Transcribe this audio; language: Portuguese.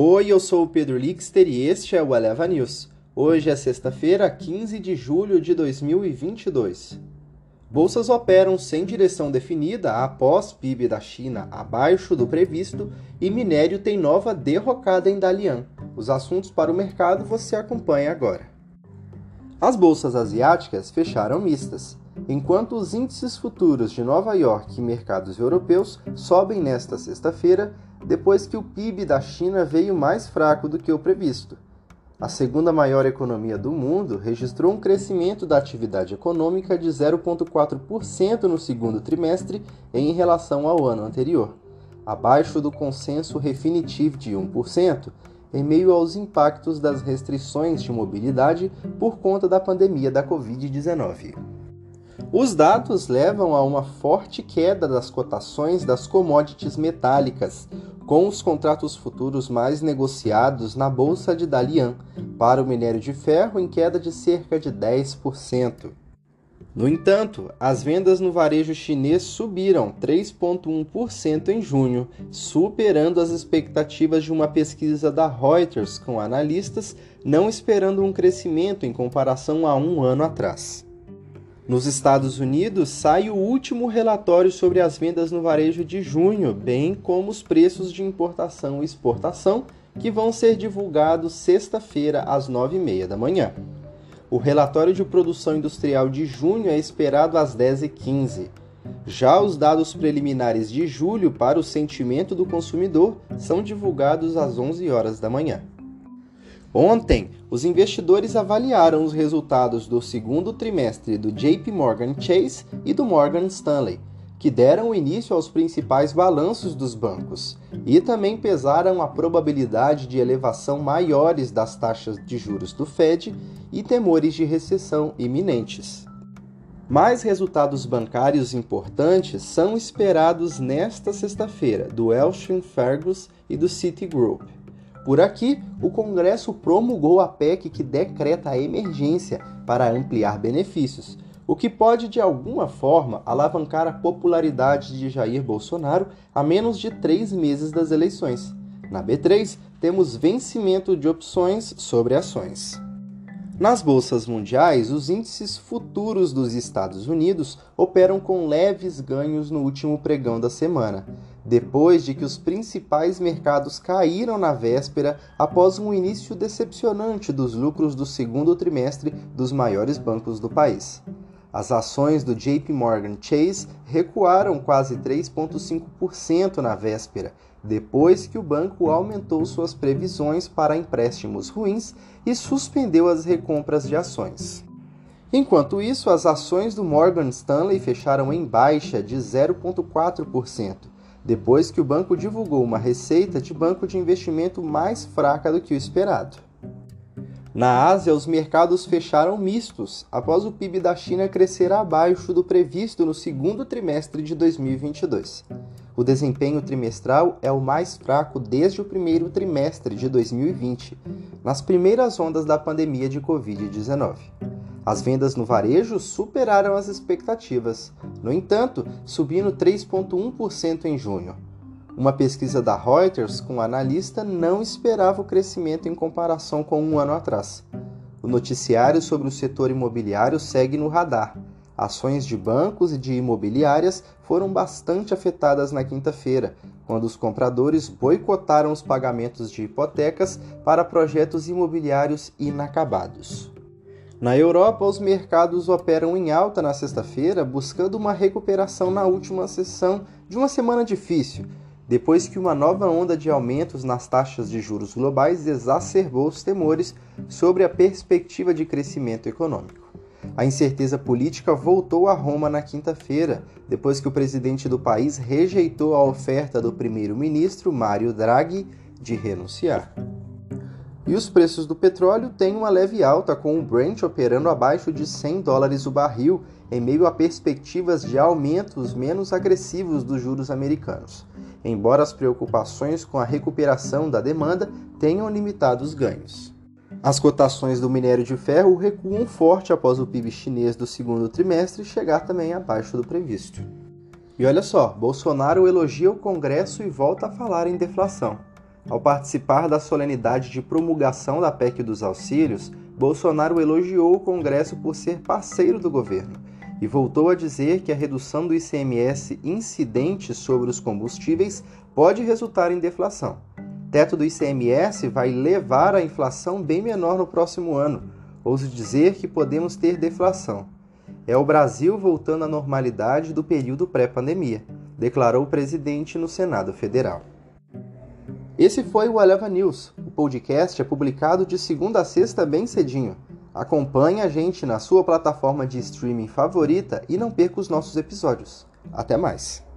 Oi, eu sou o Pedro Lixter e este é o Eleva News. Hoje é sexta-feira, 15 de julho de 2022. Bolsas operam sem direção definida após PIB da China abaixo do previsto e minério tem nova derrocada em Dalian. Os assuntos para o mercado você acompanha agora. As bolsas asiáticas fecharam mistas, enquanto os índices futuros de Nova York e mercados europeus sobem nesta sexta-feira depois que o PIB da China veio mais fraco do que o previsto. A segunda maior economia do mundo registrou um crescimento da atividade econômica de 0,4% no segundo trimestre em relação ao ano anterior, abaixo do consenso Refinitiv de 1%, em meio aos impactos das restrições de mobilidade por conta da pandemia da Covid-19. Os dados levam a uma forte queda das cotações das commodities metálicas, com os contratos futuros mais negociados na bolsa de Dalian, para o minério de ferro em queda de cerca de 10%. No entanto, as vendas no varejo chinês subiram 3,1% em junho, superando as expectativas de uma pesquisa da Reuters com analistas não esperando um crescimento em comparação a um ano atrás. Nos Estados Unidos, sai o último relatório sobre as vendas no varejo de junho, bem como os preços de importação e exportação, que vão ser divulgados sexta-feira às 9h30 da manhã. O relatório de produção industrial de junho é esperado às 10h15. Já os dados preliminares de julho para o sentimento do consumidor são divulgados às 11 horas da manhã. Ontem, os investidores avaliaram os resultados do segundo trimestre do JP Morgan Chase e do Morgan Stanley, que deram início aos principais balanços dos bancos, e também pesaram a probabilidade de elevação maiores das taxas de juros do Fed e temores de recessão iminentes. Mais resultados bancários importantes são esperados nesta sexta-feira do Welsh Fargus e do Citigroup. Por aqui, o Congresso promulgou a PEC que decreta a emergência para ampliar benefícios, o que pode de alguma forma alavancar a popularidade de Jair Bolsonaro a menos de três meses das eleições. Na B3, temos vencimento de opções sobre ações. Nas bolsas mundiais, os índices futuros dos Estados Unidos operam com leves ganhos no último pregão da semana, depois de que os principais mercados caíram na véspera após um início decepcionante dos lucros do segundo trimestre dos maiores bancos do país. As ações do JP Morgan Chase recuaram quase 3,5% na véspera, depois que o banco aumentou suas previsões para empréstimos ruins e suspendeu as recompras de ações. Enquanto isso, as ações do Morgan Stanley fecharam em baixa de 0,4%, depois que o banco divulgou uma receita de banco de investimento mais fraca do que o esperado. Na Ásia, os mercados fecharam mistos após o PIB da China crescer abaixo do previsto no segundo trimestre de 2022. O desempenho trimestral é o mais fraco desde o primeiro trimestre de 2020, nas primeiras ondas da pandemia de Covid-19. As vendas no varejo superaram as expectativas, no entanto, subindo 3,1% em junho. Uma pesquisa da Reuters com um analista não esperava o crescimento em comparação com um ano atrás. O noticiário sobre o setor imobiliário segue no radar. Ações de bancos e de imobiliárias foram bastante afetadas na quinta-feira, quando os compradores boicotaram os pagamentos de hipotecas para projetos imobiliários inacabados. Na Europa, os mercados operam em alta na sexta-feira, buscando uma recuperação na última sessão de uma semana difícil depois que uma nova onda de aumentos nas taxas de juros globais exacerbou os temores sobre a perspectiva de crescimento econômico. A incerteza política voltou a Roma na quinta-feira, depois que o presidente do país rejeitou a oferta do primeiro-ministro Mário Draghi de renunciar. E os preços do petróleo têm uma leve alta, com o Brent operando abaixo de 100 dólares o barril, em meio a perspectivas de aumentos menos agressivos dos juros americanos embora as preocupações com a recuperação da demanda tenham limitado os ganhos. As cotações do minério de ferro recuam forte após o PIB chinês do segundo trimestre chegar também abaixo do previsto. E olha só, Bolsonaro elogia o Congresso e volta a falar em deflação. Ao participar da solenidade de promulgação da PEC dos auxílios, Bolsonaro elogiou o Congresso por ser parceiro do governo e voltou a dizer que a redução do ICMS incidente sobre os combustíveis pode resultar em deflação. Teto do ICMS vai levar a inflação bem menor no próximo ano. Ouso dizer que podemos ter deflação. É o Brasil voltando à normalidade do período pré-pandemia, declarou o presidente no Senado Federal. Esse foi o Eleva News. O podcast é publicado de segunda a sexta bem cedinho. Acompanhe a gente na sua plataforma de streaming favorita e não perca os nossos episódios. Até mais!